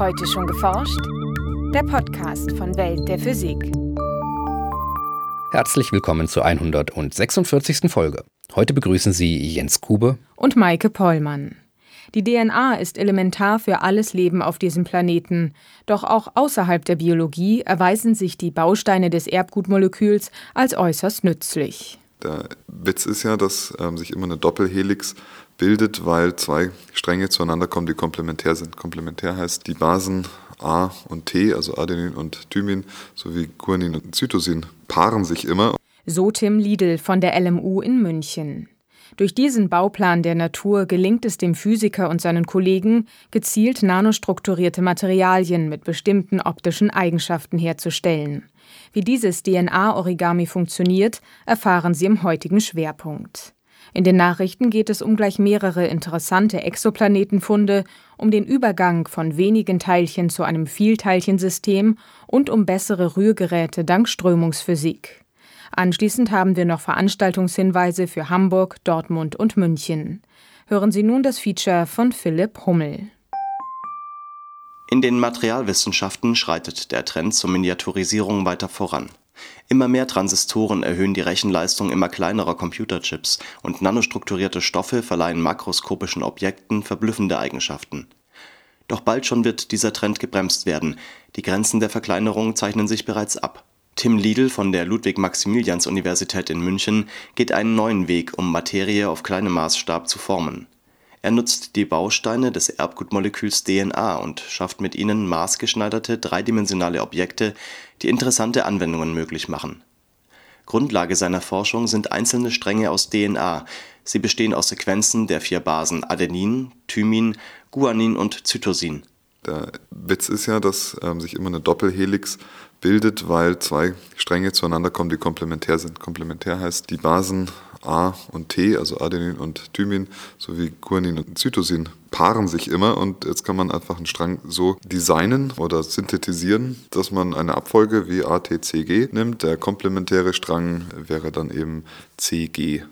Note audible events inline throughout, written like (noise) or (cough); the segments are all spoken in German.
Heute schon geforscht? Der Podcast von Welt der Physik. Herzlich willkommen zur 146. Folge. Heute begrüßen Sie Jens Kube und Maike Pollmann. Die DNA ist elementar für alles Leben auf diesem Planeten. Doch auch außerhalb der Biologie erweisen sich die Bausteine des Erbgutmoleküls als äußerst nützlich. Der Witz ist ja, dass ähm, sich immer eine Doppelhelix bildet, weil zwei Stränge zueinander kommen, die komplementär sind. Komplementär heißt, die Basen A und T, also Adenin und Thymin, sowie Guanin und Cytosin, paaren sich immer. So Tim Liedl von der LMU in München. Durch diesen Bauplan der Natur gelingt es dem Physiker und seinen Kollegen, gezielt nanostrukturierte Materialien mit bestimmten optischen Eigenschaften herzustellen. Wie dieses DNA-Origami funktioniert, erfahren Sie im heutigen Schwerpunkt. In den Nachrichten geht es um gleich mehrere interessante Exoplanetenfunde, um den Übergang von wenigen Teilchen zu einem Vielteilchensystem und um bessere Rührgeräte dank Strömungsphysik. Anschließend haben wir noch Veranstaltungshinweise für Hamburg, Dortmund und München. Hören Sie nun das Feature von Philipp Hummel. In den Materialwissenschaften schreitet der Trend zur Miniaturisierung weiter voran. Immer mehr Transistoren erhöhen die Rechenleistung immer kleinerer Computerchips und nanostrukturierte Stoffe verleihen makroskopischen Objekten verblüffende Eigenschaften. Doch bald schon wird dieser Trend gebremst werden, die Grenzen der Verkleinerung zeichnen sich bereits ab. Tim Liedl von der Ludwig-Maximilians-Universität in München geht einen neuen Weg, um Materie auf kleinem Maßstab zu formen er nutzt die Bausteine des Erbgutmoleküls DNA und schafft mit ihnen maßgeschneiderte dreidimensionale Objekte, die interessante Anwendungen möglich machen. Grundlage seiner Forschung sind einzelne Stränge aus DNA, sie bestehen aus Sequenzen der vier Basen Adenin, Thymin, Guanin und Cytosin. Der Witz ist ja, dass ähm, sich immer eine Doppelhelix bildet, weil zwei Stränge zueinander kommen, die komplementär sind. Komplementär heißt, die Basen A und T, also Adenin und Thymin, sowie Guanin und Cytosin, paaren sich immer und jetzt kann man einfach einen Strang so designen oder synthetisieren, dass man eine Abfolge wie ATCG nimmt. Der komplementäre Strang wäre dann eben CGAT.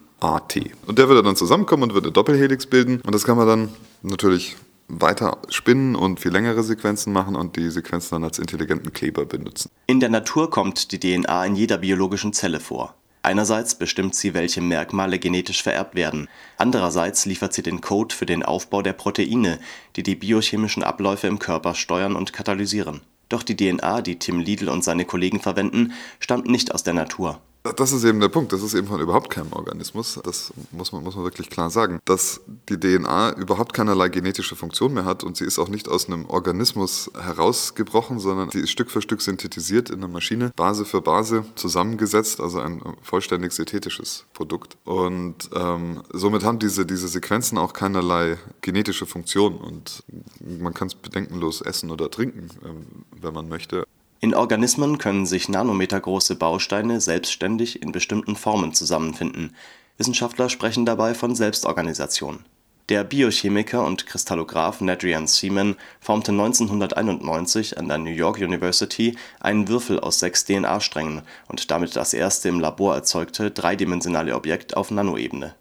Und der würde dann zusammenkommen und würde Doppelhelix bilden und das kann man dann natürlich weiter spinnen und viel längere Sequenzen machen und die Sequenzen dann als intelligenten Kleber benutzen. In der Natur kommt die DNA in jeder biologischen Zelle vor. Einerseits bestimmt sie, welche Merkmale genetisch vererbt werden, andererseits liefert sie den Code für den Aufbau der Proteine, die die biochemischen Abläufe im Körper steuern und katalysieren. Doch die DNA, die Tim Liedl und seine Kollegen verwenden, stammt nicht aus der Natur das ist eben der Punkt. Das ist eben von überhaupt keinem Organismus. Das muss man, muss man wirklich klar sagen. Dass die DNA überhaupt keinerlei genetische Funktion mehr hat und sie ist auch nicht aus einem Organismus herausgebrochen, sondern sie ist Stück für Stück synthetisiert in einer Maschine, Base für Base zusammengesetzt, also ein vollständig synthetisches Produkt. Und ähm, somit haben diese, diese Sequenzen auch keinerlei genetische Funktion und man kann es bedenkenlos essen oder trinken, ähm, wenn man möchte. In Organismen können sich nanometergroße Bausteine selbstständig in bestimmten Formen zusammenfinden, Wissenschaftler sprechen dabei von Selbstorganisation. Der Biochemiker und Kristallograph Nadrian Seaman formte 1991 an der New York University einen Würfel aus sechs DNA-Strängen und damit das erste im Labor erzeugte dreidimensionale Objekt auf Nanoebene.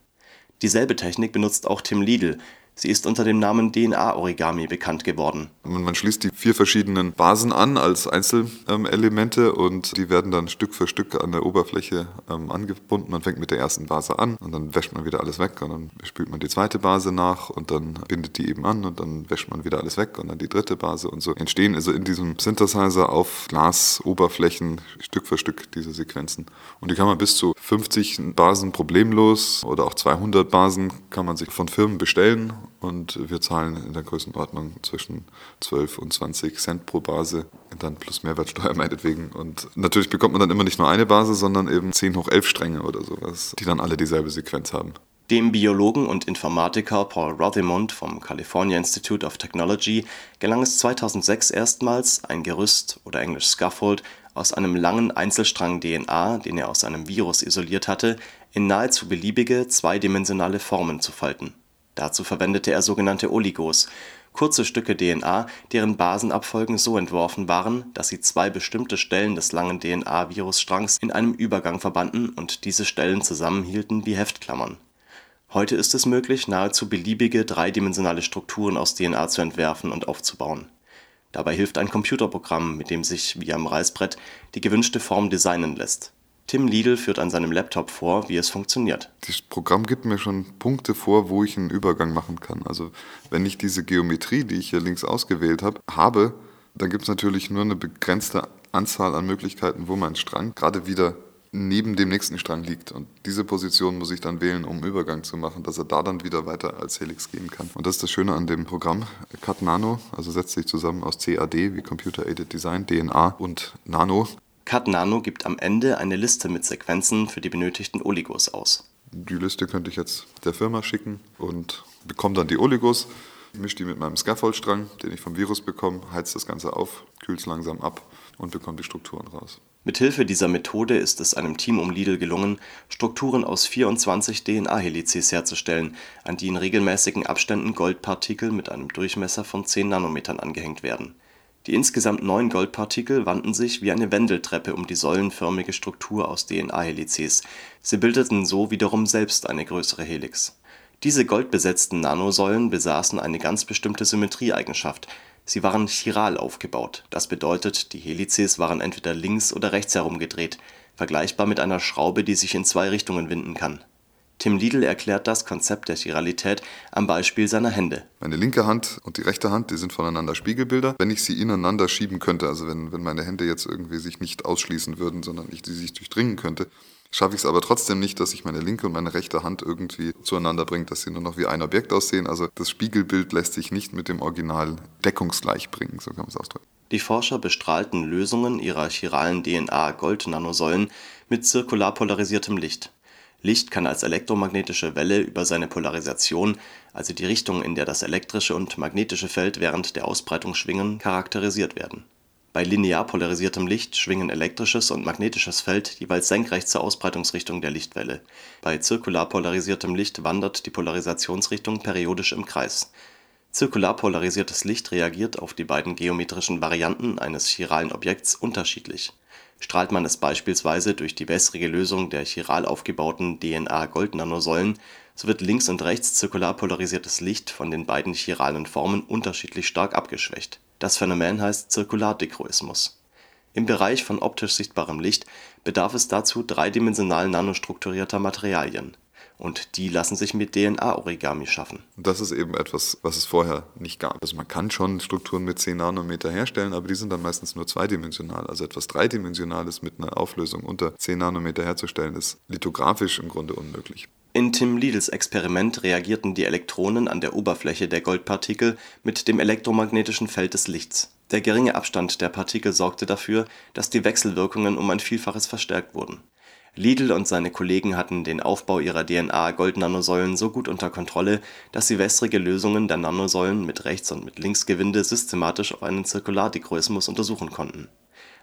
Dieselbe Technik benutzt auch Tim Liedl Sie ist unter dem Namen DNA-Origami bekannt geworden. Man schließt die vier verschiedenen Basen an als Einzelelemente und die werden dann Stück für Stück an der Oberfläche ähm, angebunden. Man fängt mit der ersten Base an und dann wäscht man wieder alles weg und dann spült man die zweite Base nach und dann bindet die eben an und dann wäscht man wieder alles weg und dann die dritte Base und so entstehen also in diesem Synthesizer auf Glasoberflächen Stück für Stück diese Sequenzen. Und die kann man bis zu 50 Basen problemlos oder auch 200 Basen kann man sich von Firmen bestellen und wir zahlen in der Größenordnung zwischen 12 und 20 Cent pro Base, dann plus Mehrwertsteuer (laughs) meinetwegen. Und natürlich bekommt man dann immer nicht nur eine Base, sondern eben 10 hoch 11 Stränge oder sowas, die dann alle dieselbe Sequenz haben. Dem Biologen und Informatiker Paul Rothemund vom California Institute of Technology gelang es 2006 erstmals, ein Gerüst oder englisch Scaffold aus einem langen Einzelstrang DNA, den er aus einem Virus isoliert hatte, in nahezu beliebige zweidimensionale Formen zu falten Dazu verwendete er sogenannte Oligos, kurze Stücke DNA, deren Basenabfolgen so entworfen waren, dass sie zwei bestimmte Stellen des langen DNA-Virusstrangs in einem Übergang verbanden und diese Stellen zusammenhielten wie Heftklammern. Heute ist es möglich, nahezu beliebige dreidimensionale Strukturen aus DNA zu entwerfen und aufzubauen. Dabei hilft ein Computerprogramm, mit dem sich wie am Reißbrett die gewünschte Form designen lässt. Tim Liedl führt an seinem Laptop vor, wie es funktioniert. Das Programm gibt mir schon Punkte vor, wo ich einen Übergang machen kann. Also wenn ich diese Geometrie, die ich hier links ausgewählt habe, habe, dann gibt es natürlich nur eine begrenzte Anzahl an Möglichkeiten, wo mein Strang gerade wieder neben dem nächsten Strang liegt. Und diese Position muss ich dann wählen, um einen Übergang zu machen, dass er da dann wieder weiter als Helix gehen kann. Und das ist das Schöne an dem Programm. CAD Nano, also setzt sich zusammen aus CAD wie Computer Aided Design, DNA und Nano. CAD Nano gibt am Ende eine Liste mit Sequenzen für die benötigten Oligos aus. Die Liste könnte ich jetzt der Firma schicken und bekomme dann die Oligos, mische die mit meinem Scaffoldstrang, den ich vom Virus bekomme, heizt das Ganze auf, kühlt es langsam ab und bekomme die Strukturen raus. Mithilfe dieser Methode ist es einem Team um Lidl gelungen, Strukturen aus 24 DNA-Helices herzustellen, an die in regelmäßigen Abständen Goldpartikel mit einem Durchmesser von 10 Nanometern angehängt werden. Die insgesamt neun Goldpartikel wanden sich wie eine Wendeltreppe um die säulenförmige Struktur aus DNA-Helices, sie bildeten so wiederum selbst eine größere Helix. Diese goldbesetzten Nanosäulen besaßen eine ganz bestimmte Symmetrieeigenschaft Sie waren chiral aufgebaut, das bedeutet, die Helices waren entweder links oder rechts herum gedreht, vergleichbar mit einer Schraube, die sich in zwei Richtungen winden kann. Tim Liedl erklärt das Konzept der Chiralität am Beispiel seiner Hände. Meine linke Hand und die rechte Hand, die sind voneinander Spiegelbilder. Wenn ich sie ineinander schieben könnte, also wenn, wenn meine Hände jetzt irgendwie sich nicht ausschließen würden, sondern ich die sich durchdringen könnte, schaffe ich es aber trotzdem nicht, dass ich meine linke und meine rechte Hand irgendwie zueinander bringe, dass sie nur noch wie ein Objekt aussehen. Also das Spiegelbild lässt sich nicht mit dem Original deckungsgleich bringen, so kann man es ausdrücken. Die Forscher bestrahlten Lösungen ihrer chiralen DNA-Gold-Nanosäulen mit zirkular polarisiertem Licht. Licht kann als elektromagnetische Welle über seine Polarisation, also die Richtung, in der das elektrische und magnetische Feld während der Ausbreitung schwingen, charakterisiert werden bei linear polarisiertem Licht schwingen elektrisches und magnetisches Feld jeweils senkrecht zur Ausbreitungsrichtung der Lichtwelle, bei zirkular polarisiertem Licht wandert die Polarisationsrichtung periodisch im Kreis. Zirkular polarisiertes Licht reagiert auf die beiden geometrischen Varianten eines chiralen Objekts unterschiedlich. Strahlt man es beispielsweise durch die wässrige Lösung der chiral aufgebauten DNA-Goldnanosäulen, so wird links und rechts zirkular polarisiertes Licht von den beiden chiralen Formen unterschiedlich stark abgeschwächt das Phänomen heißt Zirkulardichroismus. Im Bereich von optisch sichtbarem Licht bedarf es dazu dreidimensional nanostrukturierter Materialien, und die lassen sich mit DNA-Origami schaffen. Das ist eben etwas, was es vorher nicht gab. Also man kann schon Strukturen mit 10 Nanometer herstellen, aber die sind dann meistens nur zweidimensional. Also etwas Dreidimensionales mit einer Auflösung unter 10 Nanometer herzustellen, ist lithografisch im Grunde unmöglich. In Tim Liedls Experiment reagierten die Elektronen an der Oberfläche der Goldpartikel mit dem elektromagnetischen Feld des Lichts. Der geringe Abstand der Partikel sorgte dafür, dass die Wechselwirkungen um ein Vielfaches verstärkt wurden. Liedl und seine Kollegen hatten den Aufbau ihrer DNA-Goldnanosäulen so gut unter Kontrolle, dass sie wässrige Lösungen der Nanosäulen mit Rechts und mit Linksgewinde systematisch auf einen Zirkulardichroismus untersuchen konnten.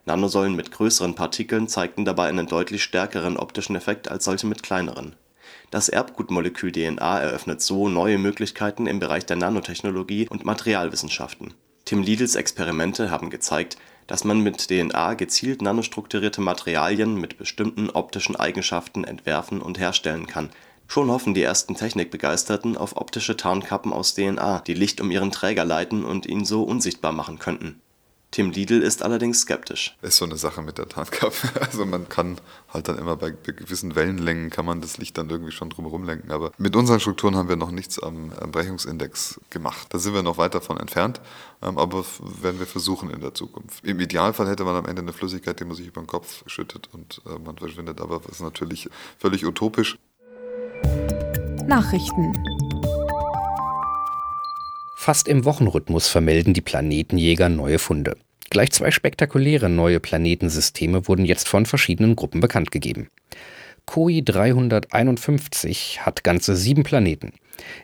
Nanosäulen mit größeren Partikeln zeigten dabei einen deutlich stärkeren optischen Effekt als solche mit kleineren das Erbgutmolekül DNA eröffnet so neue Möglichkeiten im Bereich der Nanotechnologie und Materialwissenschaften. Tim Liedls Experimente haben gezeigt, dass man mit DNA gezielt nanostrukturierte Materialien mit bestimmten optischen Eigenschaften entwerfen und herstellen kann. Schon hoffen die ersten Technikbegeisterten auf optische Tarnkappen aus DNA, die Licht um ihren Träger leiten und ihn so unsichtbar machen könnten Tim Liedl ist allerdings skeptisch. Ist so eine Sache mit der Tarnkappe. (laughs) Also man kann halt dann immer bei gewissen Wellenlängen kann man das Licht dann irgendwie schon drumherum lenken. Aber mit unseren Strukturen haben wir noch nichts am, am Brechungsindex gemacht. Da sind wir noch weit davon entfernt, ähm, aber werden wir versuchen in der Zukunft. Im Idealfall hätte man am Ende eine Flüssigkeit, die man sich über den Kopf schüttet und äh, man verschwindet. Aber das ist natürlich völlig utopisch. Nachrichten Fast im Wochenrhythmus vermelden die Planetenjäger neue Funde. Gleich zwei spektakuläre neue Planetensysteme wurden jetzt von verschiedenen Gruppen bekannt gegeben. KOI 351 hat ganze sieben Planeten.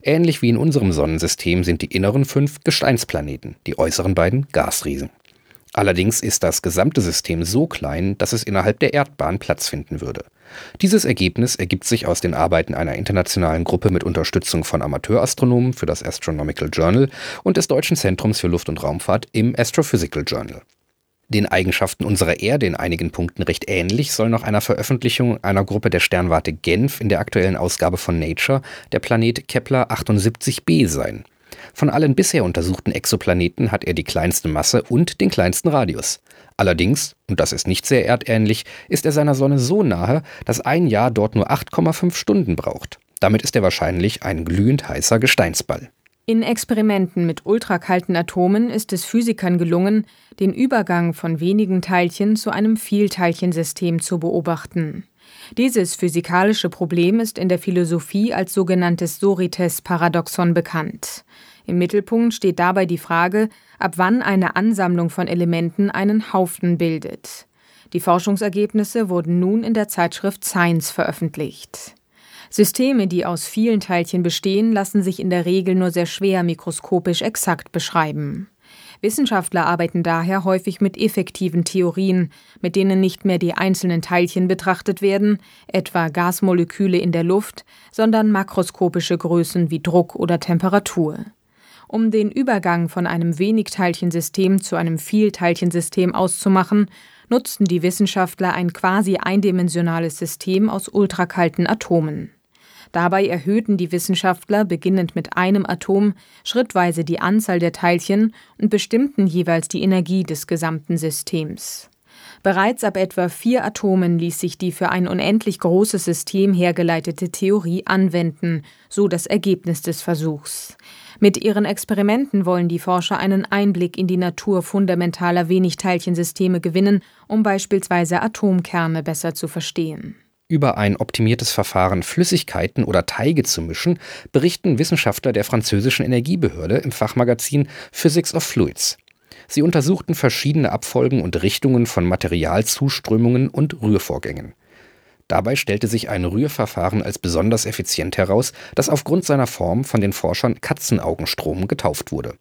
Ähnlich wie in unserem Sonnensystem sind die inneren fünf Gesteinsplaneten, die äußeren beiden Gasriesen. Allerdings ist das gesamte System so klein, dass es innerhalb der Erdbahn Platz finden würde. Dieses Ergebnis ergibt sich aus den Arbeiten einer internationalen Gruppe mit Unterstützung von Amateurastronomen für das Astronomical Journal und des Deutschen Zentrums für Luft- und Raumfahrt im Astrophysical Journal. Den Eigenschaften unserer Erde in einigen Punkten recht ähnlich soll nach einer Veröffentlichung einer Gruppe der Sternwarte Genf in der aktuellen Ausgabe von Nature der Planet Kepler 78b sein. Von allen bisher untersuchten Exoplaneten hat er die kleinste Masse und den kleinsten Radius. Allerdings, und das ist nicht sehr erdähnlich, ist er seiner Sonne so nahe, dass ein Jahr dort nur 8,5 Stunden braucht. Damit ist er wahrscheinlich ein glühend heißer Gesteinsball. In Experimenten mit ultrakalten Atomen ist es Physikern gelungen, den Übergang von wenigen Teilchen zu einem Vielteilchensystem zu beobachten. Dieses physikalische Problem ist in der Philosophie als sogenanntes Sorites-Paradoxon bekannt. Im Mittelpunkt steht dabei die Frage, ab wann eine Ansammlung von Elementen einen Haufen bildet. Die Forschungsergebnisse wurden nun in der Zeitschrift Science veröffentlicht. Systeme, die aus vielen Teilchen bestehen, lassen sich in der Regel nur sehr schwer mikroskopisch exakt beschreiben. Wissenschaftler arbeiten daher häufig mit effektiven Theorien, mit denen nicht mehr die einzelnen Teilchen betrachtet werden, etwa Gasmoleküle in der Luft, sondern makroskopische Größen wie Druck oder Temperatur. Um den Übergang von einem Wenigteilchensystem zu einem Vielteilchensystem auszumachen, nutzten die Wissenschaftler ein quasi eindimensionales System aus ultrakalten Atomen. Dabei erhöhten die Wissenschaftler beginnend mit einem Atom schrittweise die Anzahl der Teilchen und bestimmten jeweils die Energie des gesamten Systems. Bereits ab etwa vier Atomen ließ sich die für ein unendlich großes System hergeleitete Theorie anwenden, so das Ergebnis des Versuchs. Mit ihren Experimenten wollen die Forscher einen Einblick in die Natur fundamentaler Wenigteilchensysteme gewinnen, um beispielsweise Atomkerne besser zu verstehen. Über ein optimiertes Verfahren, Flüssigkeiten oder Teige zu mischen, berichten Wissenschaftler der französischen Energiebehörde im Fachmagazin Physics of Fluids. Sie untersuchten verschiedene Abfolgen und Richtungen von Materialzuströmungen und Rührvorgängen. Dabei stellte sich ein Rührverfahren als besonders effizient heraus, das aufgrund seiner Form von den Forschern Katzenaugenstrom getauft wurde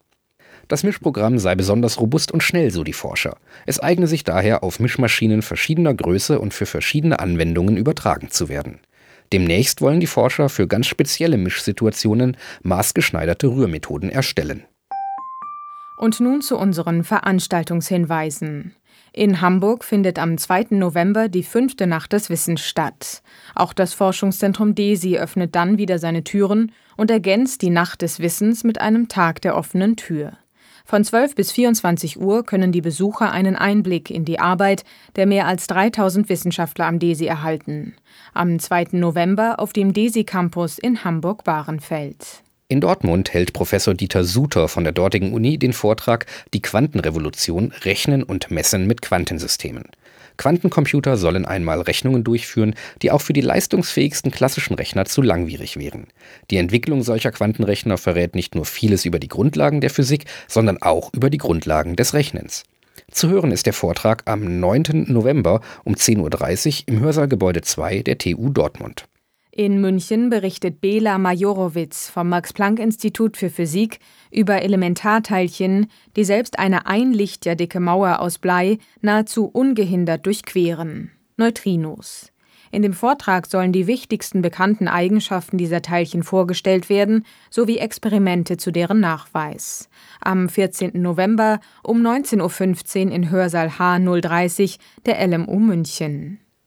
das Mischprogramm sei besonders robust und schnell, so die Forscher. Es eigne sich daher, auf Mischmaschinen verschiedener Größe und für verschiedene Anwendungen übertragen zu werden. Demnächst wollen die Forscher für ganz spezielle Mischsituationen maßgeschneiderte Rührmethoden erstellen. Und nun zu unseren Veranstaltungshinweisen. In Hamburg findet am 2. November die fünfte Nacht des Wissens statt. Auch das Forschungszentrum DESI öffnet dann wieder seine Türen und ergänzt die Nacht des Wissens mit einem Tag der offenen Tür. Von 12 bis 24 Uhr können die Besucher einen Einblick in die Arbeit der mehr als 3000 Wissenschaftler am DESI erhalten. Am 2. November auf dem DESI Campus in Hamburg-Bahrenfeld. In Dortmund hält Professor Dieter Suter von der dortigen Uni den Vortrag Die Quantenrevolution Rechnen und Messen mit Quantensystemen. Quantencomputer sollen einmal Rechnungen durchführen, die auch für die leistungsfähigsten klassischen Rechner zu langwierig wären. Die Entwicklung solcher Quantenrechner verrät nicht nur vieles über die Grundlagen der Physik, sondern auch über die Grundlagen des Rechnens. Zu hören ist der Vortrag am 9. November um 10.30 Uhr im Hörsaal-Gebäude 2 der TU Dortmund. In München berichtet Bela Majorowitz vom Max-Planck-Institut für Physik über Elementarteilchen, die selbst eine ein Lichtjahr dicke Mauer aus Blei nahezu ungehindert durchqueren. Neutrinos. In dem Vortrag sollen die wichtigsten bekannten Eigenschaften dieser Teilchen vorgestellt werden, sowie Experimente zu deren Nachweis. Am 14. November um 19.15 Uhr in Hörsaal H030 der LMU München.